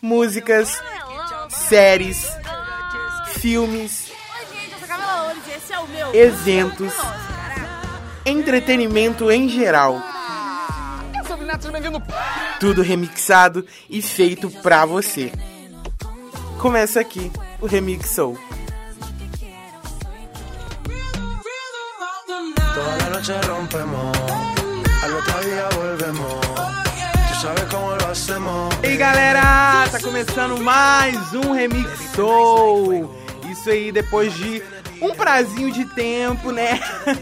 músicas, séries, filmes, eventos, entretenimento em geral. Tudo remixado e feito pra você. Começa aqui o Remixou. Toda la noche rompemos, al otro día volvemos. Tú sabes cómo lo hacemos. E galera, tá começando mais um Remixou. Isso aí depois de um prazinho de tempo, né?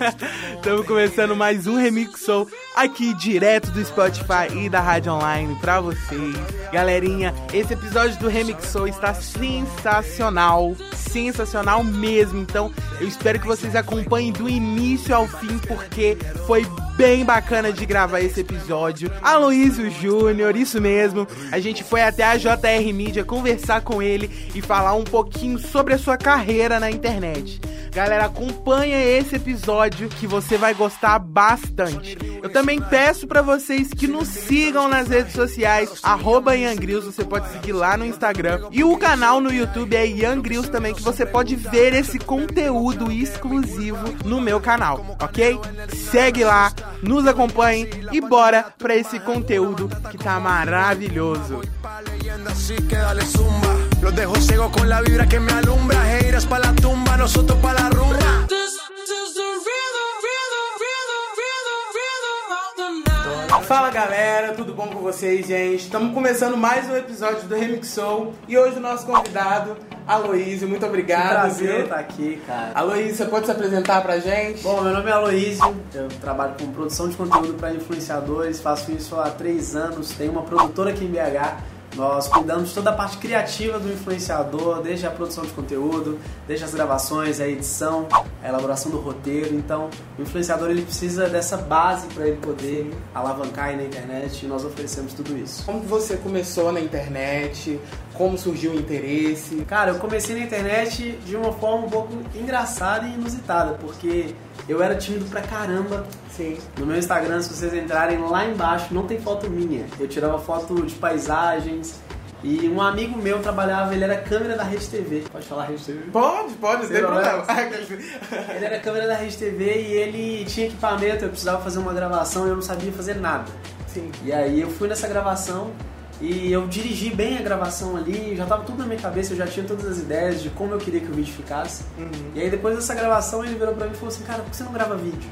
Estamos começando mais um Remixou aqui direto do Spotify e da Rádio Online pra vocês. Galerinha, esse episódio do Remixou está sensacional, sensacional mesmo. Então, eu espero que vocês acompanhem do início ao fim porque foi bem bacana de gravar esse episódio. Aloysio Júnior, isso mesmo. A gente foi até a JR Media conversar com ele e falar um pouquinho sobre a sua carreira na internet. Galera, acompanha esse episódio que você vai gostar bastante. Eu também peço para vocês que nos sigam nas redes sociais, arroba você pode seguir lá no Instagram. E o canal no YouTube é Ian Grills também, que você pode ver esse conteúdo exclusivo no meu canal, ok? Segue lá, nos acompanhe e bora pra esse conteúdo que tá maravilhoso. Pa' leyenda, así que dale zumba. Los dejo ciego con la vibra que me alumbra. Heiras pa' la tumba, nosotros pa' la rumba. Fala galera, tudo bom com vocês, gente? Estamos começando mais um episódio do Remixou e hoje o nosso convidado, Aloysio, muito obrigado. prazer viu? estar aqui, cara. Aloysio, você pode se apresentar pra gente? Bom, meu nome é Aloysio, eu trabalho com produção de conteúdo para influenciadores, faço isso há três anos, tenho uma produtora aqui em BH. Nós cuidamos toda a parte criativa do influenciador, desde a produção de conteúdo, desde as gravações, a edição, a elaboração do roteiro. Então, o influenciador ele precisa dessa base para ele poder alavancar aí na internet e nós oferecemos tudo isso. Como você começou na internet? Como surgiu o interesse? Cara, eu comecei na internet de uma forma um pouco engraçada e inusitada, porque eu era tímido pra caramba. Sim. No meu Instagram, se vocês entrarem lá embaixo, não tem foto minha. Eu tirava foto de paisagens. E um amigo meu trabalhava, ele era câmera da Rede TV. Pode falar Rede TV? Pode, pode, não tem Sem problema. Ele era câmera da Rede TV e ele tinha equipamento, eu precisava fazer uma gravação e eu não sabia fazer nada. Sim. E aí eu fui nessa gravação e eu dirigi bem a gravação ali, já tava tudo na minha cabeça, eu já tinha todas as ideias de como eu queria que o vídeo ficasse. Uhum. E aí depois dessa gravação ele virou pra mim e falou assim, cara, por que você não grava vídeo?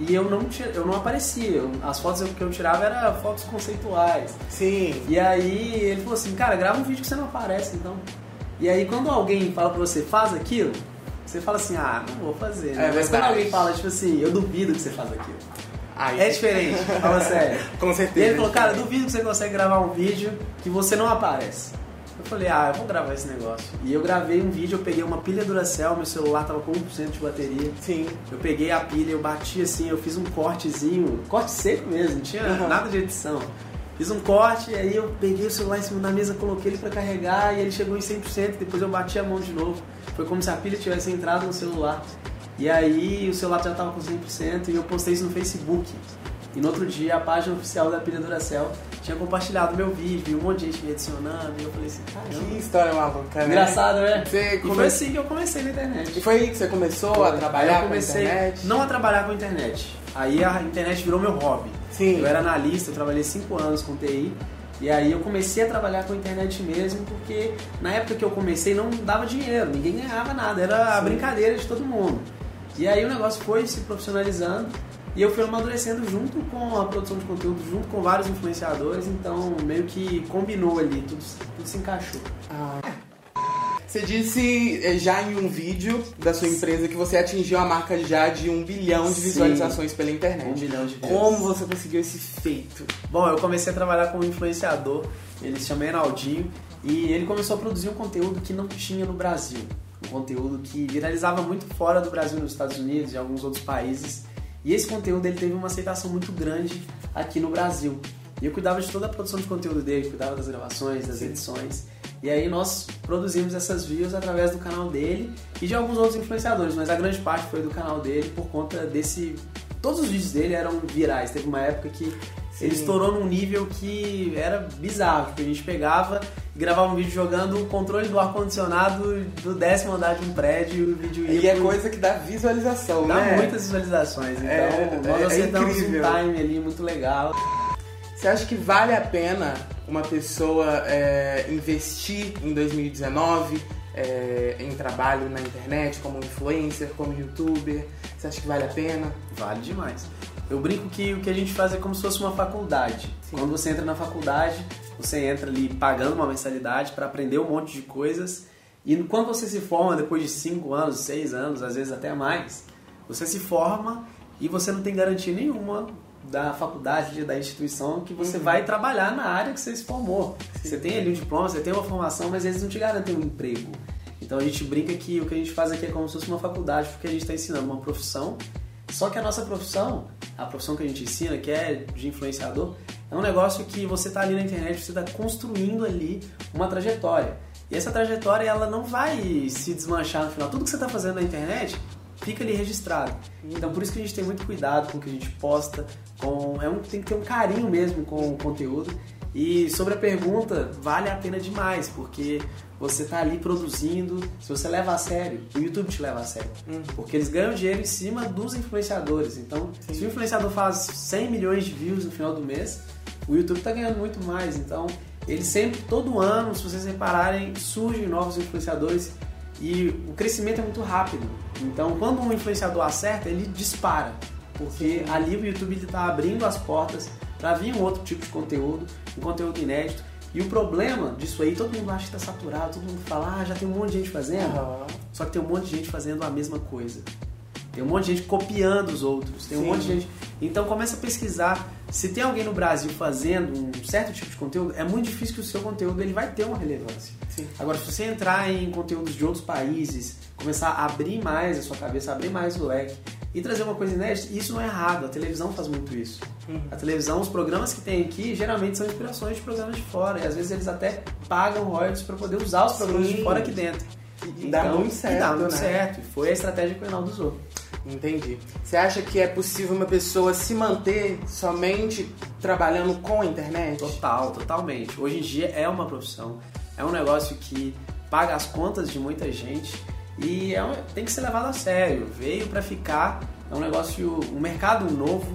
E eu não, eu não aparecia, eu- as fotos que eu tirava eram fotos conceituais. Sim. E aí ele falou assim, cara, grava um vídeo que você não aparece então. E aí quando alguém fala pra você, faz aquilo, você fala assim, ah, não vou fazer. né? É Mas quando alguém fala, tipo assim, eu duvido que você faz aquilo. Aí, É diferente, fala sério. Com E certeza. ele falou, cara, duvido que você consegue gravar um vídeo que você não aparece. Eu falei, ah, eu vou gravar esse negócio. E eu gravei um vídeo, eu peguei uma pilha Duracell, meu celular tava com 1% de bateria. Sim. Eu peguei a pilha, eu bati assim, eu fiz um cortezinho, corte seco mesmo, não tinha Uhum. nada de edição. Fiz um corte, e aí eu peguei o celular em cima da mesa, coloquei ele pra carregar e ele chegou em 100%, depois eu bati a mão de novo. Foi como se a pilha tivesse entrado no celular. E aí o celular já tava com 100% e eu postei isso no Facebook. E no outro dia a página oficial da pilha Duracell tinha compartilhado meu vídeo, um monte de gente me adicionando, e eu falei assim, Que caramba. história maluca, né? Engraçado, né? Você E foi come- assim que eu comecei na internet. E foi aí que você começou a trabalhar eu comecei com a internet? não a trabalhar com a internet. Aí a internet virou meu hobby. Sim. Eu era analista, eu trabalhei 5 anos com TI. E aí eu comecei a trabalhar com a internet mesmo, porque na época que eu comecei não dava dinheiro, ninguém ganhava nada, era a Sim. brincadeira de todo mundo. E aí o negócio foi se profissionalizando e eu fui amadurecendo junto com a produção de conteúdo, junto com vários influenciadores, então meio que combinou ali, tudo, tudo se encaixou. Ah. Você disse eh, já em um vídeo da sua empresa que você atingiu a marca já de um bilhão de Sim. visualizações pela internet. Um bilhão de views. Como você conseguiu esse feito? Bom, eu comecei a trabalhar com um influenciador, ele se chama Enaldinho, e ele começou a produzir um conteúdo que não tinha no Brasil. Um conteúdo que viralizava muito fora do Brasil, nos Estados Unidos e alguns outros países. E esse conteúdo ele teve uma aceitação muito grande aqui no Brasil. E eu cuidava de toda a produção de conteúdo dele, cuidava das gravações, das edições. E aí nós produzimos essas views através do canal dele e de alguns outros influenciadores, mas a grande parte foi do canal dele por conta desse. Todos os vídeos dele eram virais. Teve uma época que ele estourou num nível que era bizarro, que a gente pegava e gravava um vídeo jogando o controle do ar-condicionado do décimo andar de um prédio e o vídeo ia E é pro- coisa que dá visualização, Dá né? muitas visualizações, então É, nós é acertamos um incrível. time ali muito legal. Você acha que vale a pena uma pessoa é, investir em 2019 é, em trabalho na internet, como influencer, como youtuber? Você acha que vale a pena? Vale demais. Eu brinco que o que a gente faz é como se fosse uma faculdade. Quando você entra na faculdade, você entra ali pagando uma mensalidade para aprender um monte de coisas. E quando você se forma, depois de 5 anos, 6 anos, às vezes até mais, você se forma e você não tem garantia nenhuma da faculdade, da instituição, que você vai trabalhar na área que você se formou. Você tem ali um diploma, você tem uma formação, mas eles não te garantem um emprego. Então a gente brinca que o que a gente faz aqui é como se fosse uma faculdade, porque a gente está ensinando uma profissão só que a nossa profissão, a profissão que a gente ensina, que é de influenciador, é um negócio que você está ali na internet, você está construindo ali uma trajetória. E essa trajetória ela não vai se desmanchar no final. Tudo que você está fazendo na internet fica ali registrado. Então por isso que a gente tem muito cuidado com o que a gente posta, com é um, tem que ter um carinho mesmo com o conteúdo. E sobre a pergunta, vale a pena demais, porque você tá ali produzindo, se você leva a sério, o YouTube te leva a sério. Porque eles ganham dinheiro em cima dos influenciadores. Então, se o influenciador faz 100 milhões de views no final do mês, o YouTube tá ganhando muito mais. Então, eles sempre, todo ano, se vocês repararem, surgem novos influenciadores e o crescimento é muito rápido. Então, quando um influenciador acerta, ele dispara. Porque ali o YouTube está abrindo as portas para vir um outro tipo de conteúdo, um conteúdo inédito. E o problema disso aí, todo mundo acha que está saturado, todo mundo fala, ah, já tem um monte de gente fazendo. Aham. Só que tem um monte de gente fazendo a mesma coisa. Tem um monte de gente copiando os outros. Tem um Sim. monte de gente. Então começa a pesquisar. Se tem alguém no Brasil fazendo um certo tipo de conteúdo, é muito difícil que o seu conteúdo ele vai ter uma relevância. Sim. Agora, se você entrar em conteúdos de outros países, começar a abrir mais a sua cabeça, abrir mais o leque e trazer uma coisa inédita, isso não é errado. A televisão faz muito isso. Uhum. A televisão, os programas que tem aqui, geralmente são inspirações de programas de fora. E às vezes eles até pagam royalties para poder usar os programas Sim. de fora aqui dentro. E dá muito e certo, dá muito né? certo. E foi a estratégia que o Reinaldo usou. Entendi. Você acha que é possível uma pessoa se manter somente trabalhando com a internet? Total, totalmente. Hoje em dia é uma profissão, é um negócio que paga as contas de muita gente e é tem que ser levado a sério. Veio para ficar, é um negócio, um mercado novo,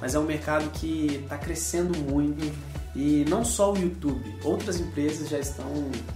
mas é um mercado que está crescendo muito. E não só o YouTube, outras empresas já estão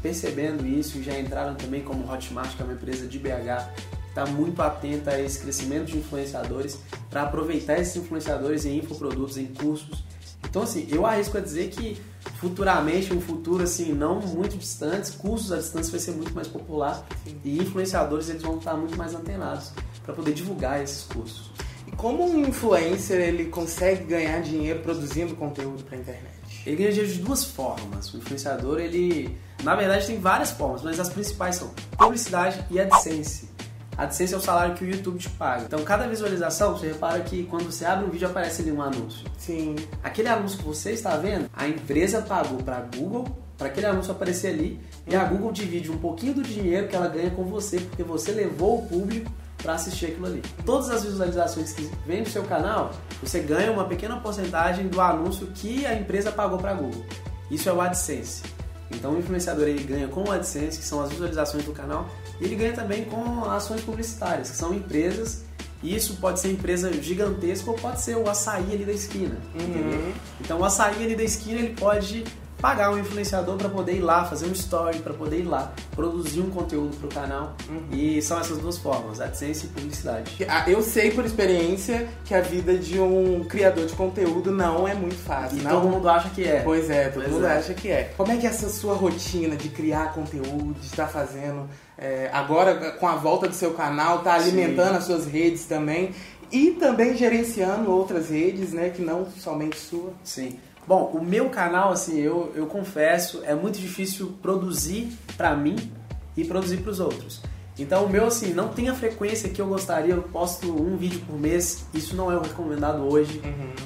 percebendo isso e já entraram também como Hotmart, que é uma empresa de BH, está muito atenta a esse crescimento de influenciadores para aproveitar esses influenciadores em infoprodutos, em cursos. Então, assim, eu arrisco a dizer que futuramente, um futuro assim, não muito distante, cursos à distância vai ser muito mais popular e influenciadores eles vão estar muito mais antenados para poder divulgar esses cursos. E como um influencer ele consegue ganhar dinheiro produzindo conteúdo pra internet? Ele ganha dinheiro de duas formas. O influenciador, ele, na verdade, tem várias formas, mas as principais são publicidade e AdSense. AdSense é o salário que o YouTube te paga. Então, cada visualização, você repara que quando você abre um vídeo aparece ali um anúncio. Sim. Aquele anúncio que você está vendo, a empresa pagou para a Google para aquele anúncio aparecer ali e a Google divide um pouquinho do dinheiro que ela ganha com você porque você levou o público para assistir aquilo ali. Todas as visualizações que vêm do seu canal, você ganha uma pequena porcentagem do anúncio que a empresa pagou para a Google. Isso é o AdSense. Então o influenciador ele ganha com o AdSense, que são as visualizações do canal, e ele ganha também com ações publicitárias, que são empresas. E isso pode ser empresa gigantesca ou pode ser o açaí ali da esquina. entendeu? Então o açaí ali da esquina ele pode pagar um influenciador para poder ir lá fazer um story, para poder ir lá produzir um conteúdo para o canal. E são essas duas formas, AdSense e publicidade. Ah, Eu sei por experiência que a vida de um criador de conteúdo não é muito fácil. E não. todo mundo acha que é. Pois é, todo Pois mundo é. acha que é. Como é que é essa sua rotina de criar conteúdo, de estar fazendo é, agora com a volta do seu canal, tá alimentando Sim. as suas redes também e também gerenciando outras redes, né, que não somente sua. Sim. Bom, o meu canal, assim, eu, eu confesso, é muito difícil produzir pra mim e produzir pros outros. Então o meu, assim, não tem a frequência que eu gostaria, eu posto um vídeo por mês, isso não é o recomendado hoje.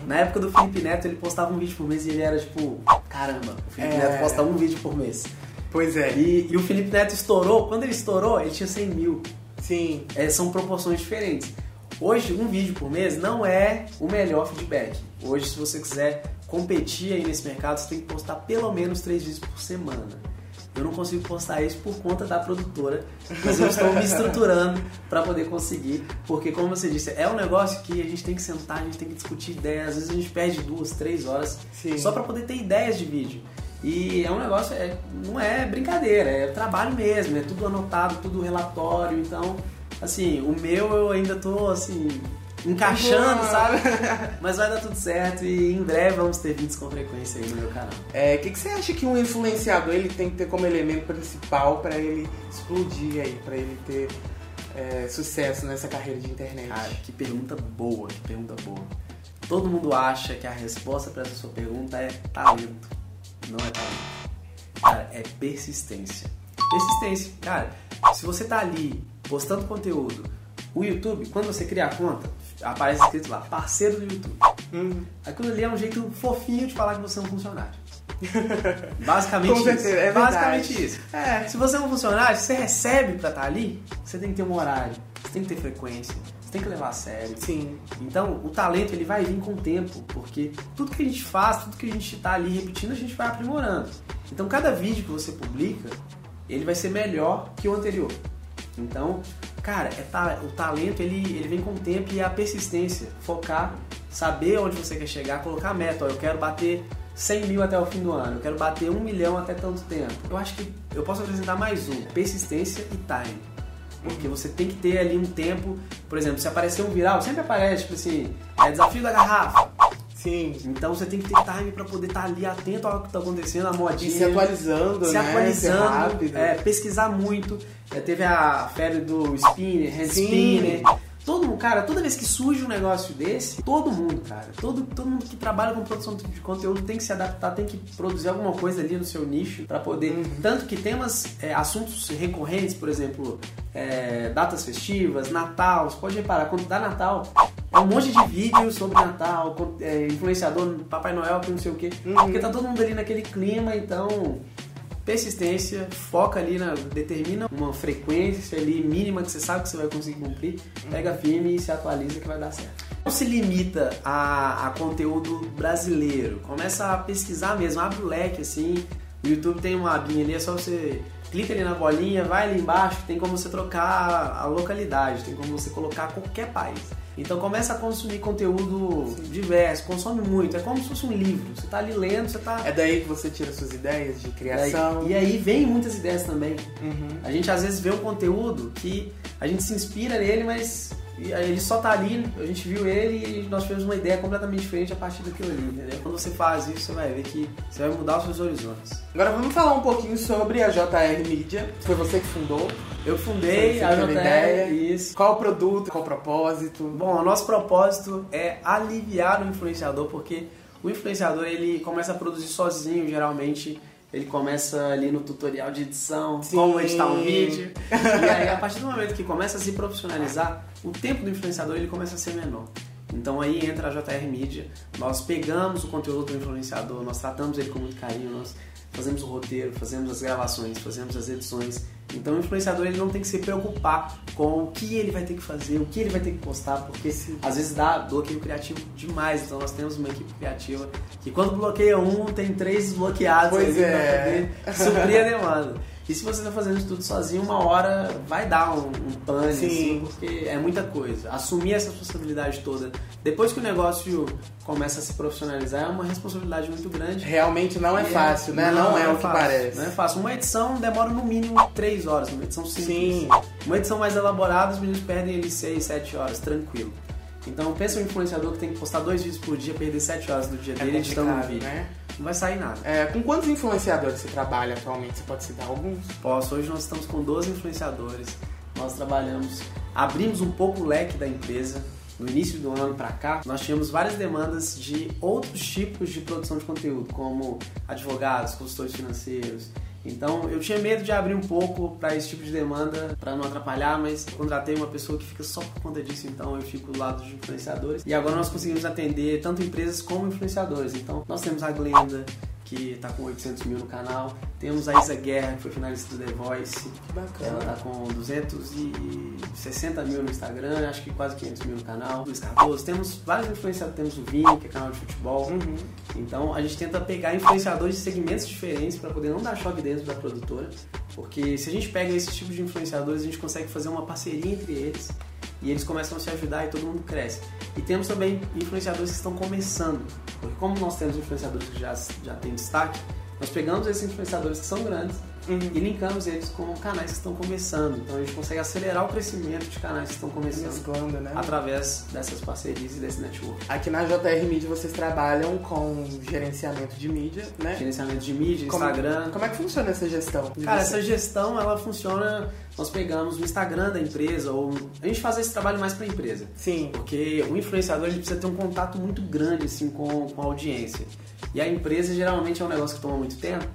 Na época do Felipe Neto, ele postava um vídeo por mês e ele era tipo, caramba, o Felipe É. Neto posta um vídeo por mês. Pois é. E, e o Felipe Neto estourou, quando ele estourou, ele tinha 100 mil. Sim. É, são proporções diferentes. Hoje, um vídeo por mês não é o melhor feedback. Hoje, se você quiser competir aí nesse mercado, você tem que postar pelo menos três vídeos por semana. Eu não consigo postar isso por conta da produtora, mas eu estou me estruturando para poder conseguir, porque como você disse, é um negócio que a gente tem que sentar, a gente tem que discutir ideias, às vezes a gente perde duas, três horas Sim. só para poder ter ideias de vídeo. E é um negócio, é, não é brincadeira, é trabalho mesmo, é tudo anotado, tudo relatório, então, assim, o meu eu ainda tô, assim, encaixando, sabe? Mas vai dar tudo certo e em breve vamos ter vídeos com frequência aí no meu canal. É, o que, que você acha que um influenciador ele tem que ter como elemento principal para ele explodir aí, para ele ter é, sucesso nessa carreira de internet? Cara, que pergunta boa, que pergunta boa. Todo mundo acha que a resposta para essa sua pergunta é talento. Não é talento. Cara, é persistência. Persistência. Cara, se você tá ali postando conteúdo, o YouTube, quando você cria a conta, aparece escrito lá, parceiro do YouTube. Hum, Aquilo ali é um jeito fofinho de falar que você é um funcionário. Basicamente Com certeza, isso. é verdade. Basicamente isso. É. Se você é um funcionário, você recebe pra estar ali, você tem que ter um horário, você tem que ter frequência, você tem que levar a sério. sim. Então, o talento ele vai vir com o tempo, porque tudo que a gente faz, tudo que a gente está ali repetindo, a gente vai aprimorando. Então, cada vídeo que você publica, ele vai ser melhor que o anterior. Então, cara, é ta- o talento ele, ele vem com o tempo e a persistência, focar, saber onde você quer chegar, colocar a meta. Ó, eu quero bater 100 mil até o fim do ano, eu quero bater 1 milhão até tanto tempo. Eu acho que eu posso apresentar mais um: persistência e time. Porque você tem que ter ali um tempo, por exemplo, se aparecer um viral, sempre aparece, tipo assim, é desafio da garrafa. Sim. Então você tem que ter time pra poder estar ali atento ao que tá acontecendo, a E modinha. se atualizando, se né? atualizando, rápido. é, pesquisar muito. É, teve a febre do spinner, hand Sim. spinner. Todo mundo, cara, toda vez que surge um negócio desse, todo mundo, cara, todo, todo mundo que trabalha com produção de conteúdo tem que se adaptar, tem que produzir alguma coisa ali no seu nicho pra poder. Uhum. Tanto que temas, é, assuntos recorrentes, por exemplo, é, datas festivas, Natal, você pode reparar, quando dá Natal, é um monte de vídeo sobre Natal, é, influenciador, Papai Noel, que não sei o quê. Uhum. Porque tá todo mundo ali naquele clima, então persistência, foca ali na. determina uma frequência ali mínima que você sabe que você vai conseguir cumprir, pega firme e se atualiza que vai dar certo. Não se limita a, a conteúdo brasileiro, começa a pesquisar mesmo, abre o leque assim. O YouTube tem uma abinha ali, é só você clica ali na bolinha, vai ali embaixo, tem como você trocar a localidade, tem como você colocar qualquer país. Então começa a consumir conteúdo diverso, consome muito, é como se fosse um livro. Você tá ali lendo, você tá É daí que você tira suas ideias de criação. e aí vem muitas ideias também. Uhum. A gente às vezes vê um conteúdo que a gente se inspira nele, mas ele só tá ali, a gente viu ele e nós tivemos uma ideia completamente diferente a partir daquilo ali, entendeu? Quando você faz isso, você vai ver que você vai mudar os seus horizontes. Agora vamos falar um pouquinho sobre a JR Media. Foi você que fundou. Eu fundei a JR, ideia? isso. Qual o produto, qual o propósito? Bom, o nosso propósito é aliviar o influenciador, porque o influenciador ele começa a produzir sozinho, geralmente. Ele começa ali no tutorial de edição, Sim. como editar um vídeo. e aí, a partir do momento que começa a se profissionalizar, o tempo do influenciador ele começa a ser menor. Então aí entra a JR Media. Nós pegamos o conteúdo do influenciador, nós tratamos ele com muito carinho, nós fazemos o roteiro, fazemos as gravações, fazemos as edições. Então o influenciador ele não tem que se preocupar com o que ele vai ter que fazer, o que ele vai ter que postar, porque às vezes dá bloqueio criativo demais. Então nós temos uma equipe criativa que quando bloqueia um, tem três desbloqueados Pois ali é. pra poder suprir a demanda. E se você está fazendo isso tudo sozinho, uma hora vai dar um, um pane, Sim. assim, porque é muita coisa. Assumir essa responsabilidade toda, depois que o negócio começa a se profissionalizar, é uma responsabilidade muito grande. Realmente não é E fácil, né? Não, é, o que fácil, parece. Não é fácil. Uma edição demora no mínimo 3 horas, uma edição simples. Sim. Uma edição mais elaborada, os meninos perdem ali 6, 7 horas, tranquilo. Então pensa um influenciador que tem que postar dois vídeos por dia, perder 7 horas do dia É dele editando um vídeo. né? Não vai sair nada. É, com quantos influenciadores você trabalha atualmente? Você pode citar alguns? Posso, hoje nós estamos com 12 influenciadores. Nós trabalhamos, abrimos um pouco o leque da empresa. No início do ano para cá, nós tínhamos várias demandas de outros tipos de produção de conteúdo, como advogados, consultores financeiros. Então eu tinha medo de abrir um pouco para esse tipo de demanda, para não atrapalhar, mas contratei uma pessoa que fica só por conta disso, então eu fico do lado de influenciadores. E agora nós conseguimos atender tanto empresas como influenciadores. Então nós temos a Glenda, que tá com 800 mil no canal. Temos a Isa Guerra, que foi finalista do The Voice. Que bacana. Ela tá com 260 mil no Instagram, acho que quase 500 mil no canal. Luiz Cardoso. Temos vários influenciadores. Temos o Vini, que é canal de futebol. Uhum. Então a gente tenta pegar influenciadores de segmentos diferentes para poder não dar choque dentro da produtora, porque se a gente pega esse tipo de influenciadores, a gente consegue fazer uma parceria entre eles e eles começam a se ajudar e todo mundo cresce. E temos também influenciadores que estão começando, porque como nós temos influenciadores que já, já têm destaque, nós pegamos esses influenciadores que são grandes Uhum. e linkamos eles com canais que estão começando. Então a gente consegue acelerar o crescimento de canais que estão começando Mesclando, né? através dessas parcerias e desse network. Aqui na JR Media vocês trabalham com gerenciamento de mídia, né? Gerenciamento de mídia, Como- Instagram. Como é que funciona essa gestão? Cara, vocês? essa gestão ela funciona. Nós pegamos o Instagram da empresa ou a gente faz esse trabalho mais para a empresa, Sim. porque o influenciador ele precisa ter um contato muito grande assim com, com a audiência. E a empresa geralmente é um negócio que toma muito tempo.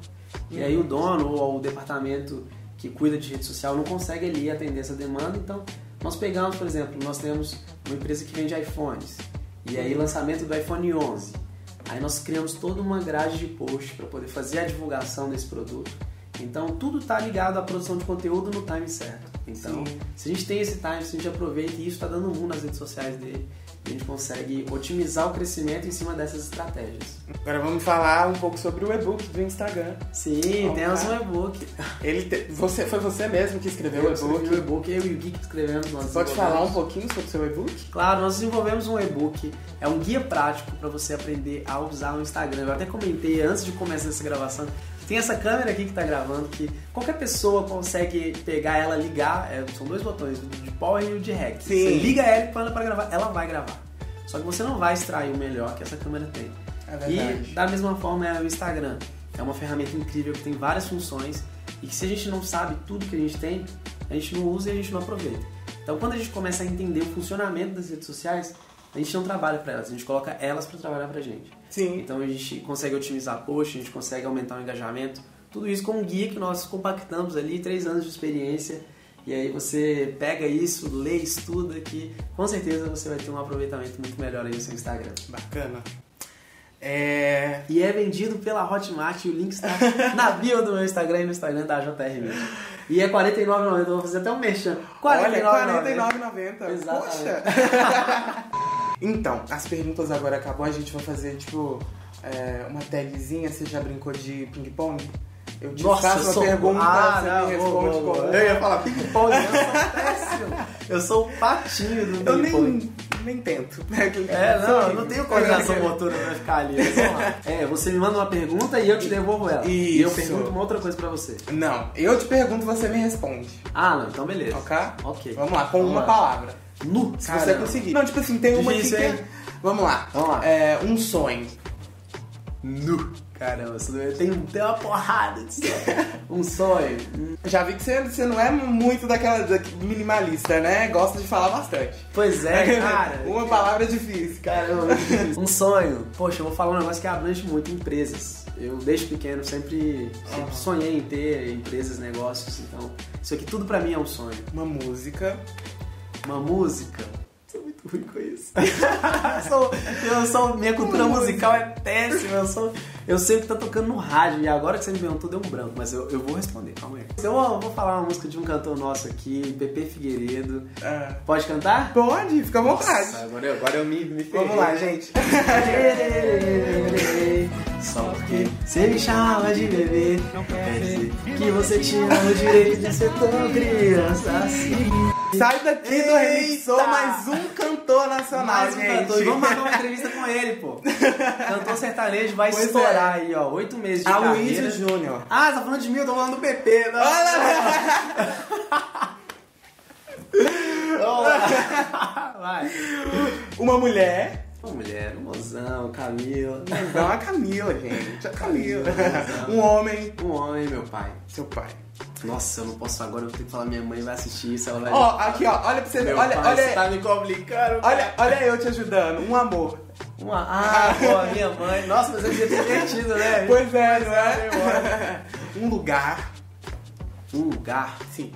E aí o dono ou o departamento que cuida de rede social não consegue ali atender essa demanda. Então nós pegamos, por exemplo, nós temos uma empresa que vende iPhones. E aí lançamento do iPhone 11. Aí nós criamos toda uma grade de post para poder fazer a divulgação desse produto. Então tudo está ligado à produção de conteúdo no time certo. Então, Sim. se a gente tem esse time, se a gente aproveita e isso está dando um nas redes sociais dele, a gente consegue otimizar o crescimento em cima dessas estratégias. Agora vamos falar um pouco sobre o e-book do Instagram. Sim, Opa. temos um e-book. Ele te- você, foi você mesmo que escreveu Eu o escrevi e-book? o e-book, eu e o Gui que escrevemos. Nós Pode falar um pouquinho sobre o seu e-book? Claro, nós desenvolvemos um e-book, é um guia prático para você aprender a usar o Instagram. Eu até comentei antes de começar essa gravação tem essa câmera aqui que está gravando que qualquer pessoa consegue pegar ela, ligar, é, são dois botões, o de power e o de rec. Sim. Você liga ela e põe ela para gravar, ela vai gravar. Só que você não vai extrair o melhor que essa câmera tem. É verdade. E da mesma forma é o Instagram. É uma ferramenta incrível que tem várias funções e que se a gente não sabe tudo que a gente tem, a gente não usa e a gente não aproveita. Então quando a gente começa a entender o funcionamento das redes sociais, a gente não trabalha para elas, a gente coloca elas para trabalhar pra gente. Sim. Então a gente consegue otimizar post, a gente consegue aumentar o engajamento, tudo isso com um guia que nós compactamos ali, três anos de experiência. E aí você pega isso, lê, estuda, que com certeza você vai ter um aproveitamento muito melhor aí no seu Instagram. Bacana. É... E é vendido pela Hotmart e o link está na bio do meu Instagram e no Instagram da JR Media. E é R$ 49,90, eu vou fazer até um merchan. Olha, R$ 49,90. 49,90. Exatamente. Poxa. então, as perguntas agora acabou. A gente vai fazer, tipo, é, uma tagzinha. Você já brincou de ping-pong? Eu te Nossa, faço eu uma sou- pergunta, Ah, você não, me responde vou, com... vou. Eu ia falar ping-pong. Eu sou péssimo. Eu sou o patinho do Eu ping-pong. nem, nem tento. É, não, eu não tenho coordenação motora pra ficar ali. É, você me manda uma pergunta e eu te devolvo ela. E eu Isso. pergunto uma outra coisa pra você. Não, eu te pergunto, você me responde. Ah, não, então beleza. Ok? Ok. Vamos lá, com Vamos uma lá. palavra. Nu, Se caramba. você conseguir. Não, tipo assim, tem uma Difícil, que é... Vamos lá. Vamos lá. É, um sonho. Nu. Caramba, tem, tem uma porrada de sonho. Um sonho. Já vi que você, você não é muito daquela da- minimalista, né? Gosta de falar bastante. Pois é, cara. uma palavra difícil. Caramba, um sonho. Poxa, eu vou falar um negócio que abrange muito empresas. Eu, desde pequeno, sempre, sempre sonhei em ter empresas, negócios. Então, isso aqui tudo pra mim é um sonho. Uma música. Uma música. Sou muito ruim com isso. eu sou, eu sou- minha cultura musical é péssima. Eu, sou, eu sei o que tá tocando no rádio. E agora que você me perguntou, deu um branco. Mas eu, eu vou responder, calma aí. Então, eu vou falar uma música de um cantor nosso aqui, Pepe Figueiredo. Ah, Pode cantar? pode, fica à vontade. Nossa, agora, eu- agora eu me, me ferrei. Vamos lá, gente. Só porque você me chama de bebê Quer dizer que você tinha o direito de ser tão criança assim Sai daqui do Eita! Remixou mais um cantor nacional, Mais um gente. cantor, e vamos marcar uma entrevista com ele, pô Cantor sertanejo vai Pois estourar aí, ó Oito meses de Aloysio carreira Júnior. Ah, tá falando de mim, eu tô falando do PP não. Olha Vai Uma mulher. Uma mulher, um mozão, Camila Não, a Camila, gente. A Camila. Um homem. Um homem, meu pai Seu pai. Nossa, eu não posso agora, eu vou ter que falar, minha mãe vai assistir isso, ela vai... Ó, aqui, ó. Olha pra você ver. Olha, pai, olha. você tá me complicando, Olha, olha eu te ajudando. Um amor. Uma... Ah, pô, a minha mãe. Nossa, mas ter divertido, né? Pois é, não é? Um lugar. Um lugar. Sim.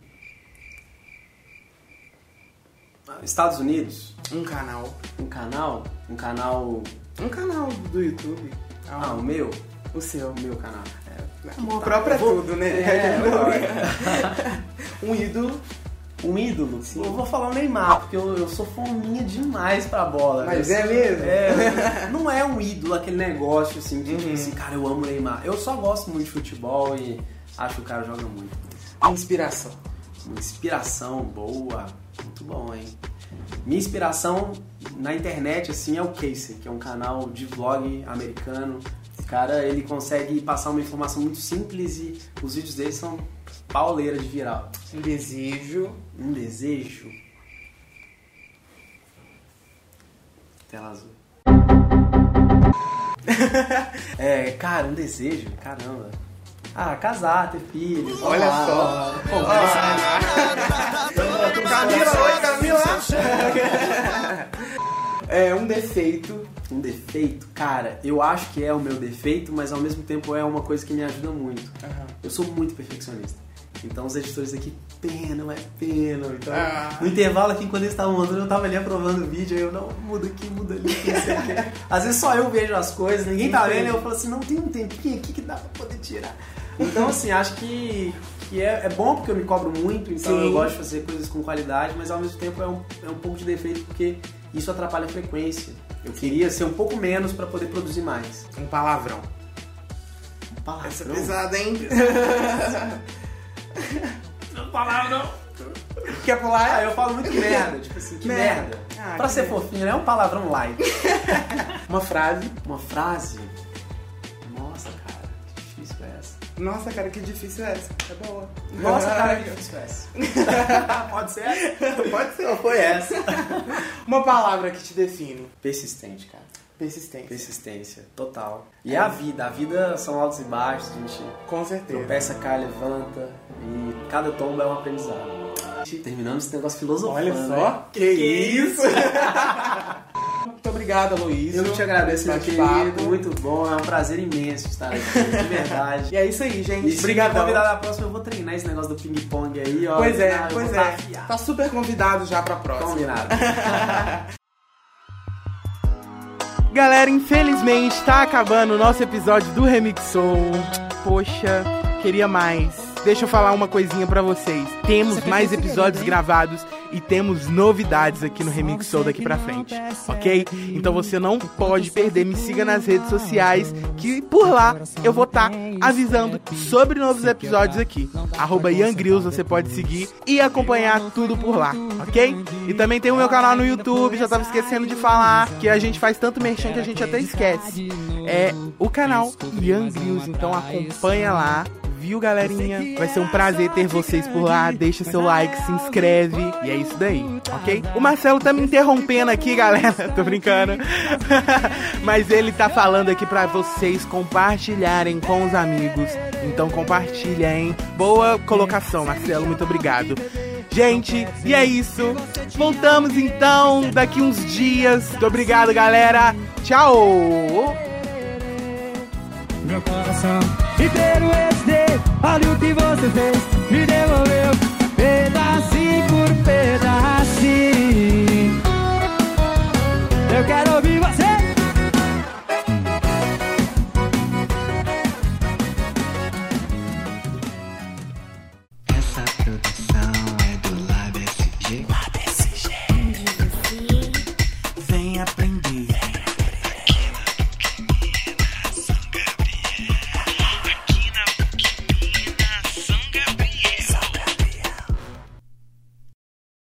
Estados Unidos. Um canal. Um canal. Um canal. Um canal do YouTube. Ah, o meu. O seu. O meu canal. Amor próprio é tudo, né? É, um ídolo. Um ídolo? Eu vou falar o Neymar, porque eu, eu sou fominha demais pra bola. Mas Eu é sou- mesmo? É, não é um ídolo aquele negócio assim, que tipo Uhum. assim, cara, eu amo o Neymar. Eu só gosto muito de futebol e acho que o cara joga muito. Inspiração. Uma inspiração boa, muito bom, hein? Minha inspiração na internet, assim, é o Casey, que é um canal de vlog americano. O cara, ele consegue passar uma informação muito simples e os vídeos dele são pauleira de viral. Um desejo. Um desejo. Tela azul. é, cara, um desejo, caramba. Ah, casar, ter filhos. Olha lá. só. Pô, Camila, oi, Camila! é um defeito. Um defeito, cara, eu acho que é o meu defeito, mas ao mesmo tempo é uma coisa que me ajuda muito. Eu sou muito perfeccionista. Então os editores aqui penam, é penam. Então, Ah. no intervalo aqui, quando eles estavam montando, eu tava ali aprovando o vídeo, aí eu não, muda aqui, muda ali. Às vezes só eu vejo as coisas, ninguém tá vendo, eu falo assim, não tem um tempinho aqui que dá pra poder tirar. Então, assim, acho que, que é, é bom porque eu me cobro muito, então Sim. eu gosto de fazer coisas com qualidade, mas ao mesmo tempo é um, é um pouco de defeito porque isso atrapalha a frequência. Eu queria ser um pouco menos pra poder produzir mais. Um palavrão. Um palavrão. Essa é pesada, hein? Quer pular? Ah, eu falo muito merda, tipo assim, que Merda. merda. Ah, pra que ser merda. fofinho, né? É um palavrão light. Uma frase. Uma frase. Nossa, cara, que difícil é essa. Nossa, cara, que difícil é essa. É boa. Nossa, cara, que difícil é essa. Pode ser? Pode ser. Não foi essa. Uma palavra que te define. Persistente, cara. Persistência. Persistência, total. E é a vida. A vida são altos e baixos, a gente Com certeza. tropeça, cai, levanta. E cada tombo é um aprendizado. Terminamos esse negócio filosofando. Olha né? só. Que isso? Muito obrigado, Luiz. Eu que te agradeço, meu querido. Muito bom. É um prazer imenso estar aqui, de verdade. E é isso aí, gente. E Obrigadão. convidar na próxima, eu vou treinar esse negócio do ping-pong aí, ó. Pois é, pois é. tá. Tá super convidado já pra próxima. Combinado. Galera, infelizmente tá acabando o nosso episódio do Remixou. Poxa, queria mais. Deixa eu falar uma coisinha pra vocês. Temos mais episódios gravados e temos novidades aqui no Remixou daqui pra frente, ok? Então você não pode perder. Me siga nas redes sociais que por lá eu vou estar avisando sobre novos episódios aqui. Arroba Ian Grills, você pode seguir e acompanhar tudo por lá, ok? E também tem o meu canal no YouTube, já tava esquecendo de falar que a gente faz tanto merchan que a gente até esquece. É o canal Ian Grills, então acompanha lá. Viu, galerinha? Vai ser um prazer ter vocês por lá. Deixa seu like, se inscreve. E é isso daí, ok? O Marcelo tá me interrompendo aqui, galera. Tô brincando. Mas ele tá falando aqui pra vocês compartilharem com os amigos. Então compartilha, hein? Boa colocação, Marcelo. Muito obrigado. Gente, e é isso. Voltamos então daqui uns dias. Muito obrigado, galera. Tchau! meu coração. Olha o que você fez, me devolveu pedacinho por pedacinho. Eu quero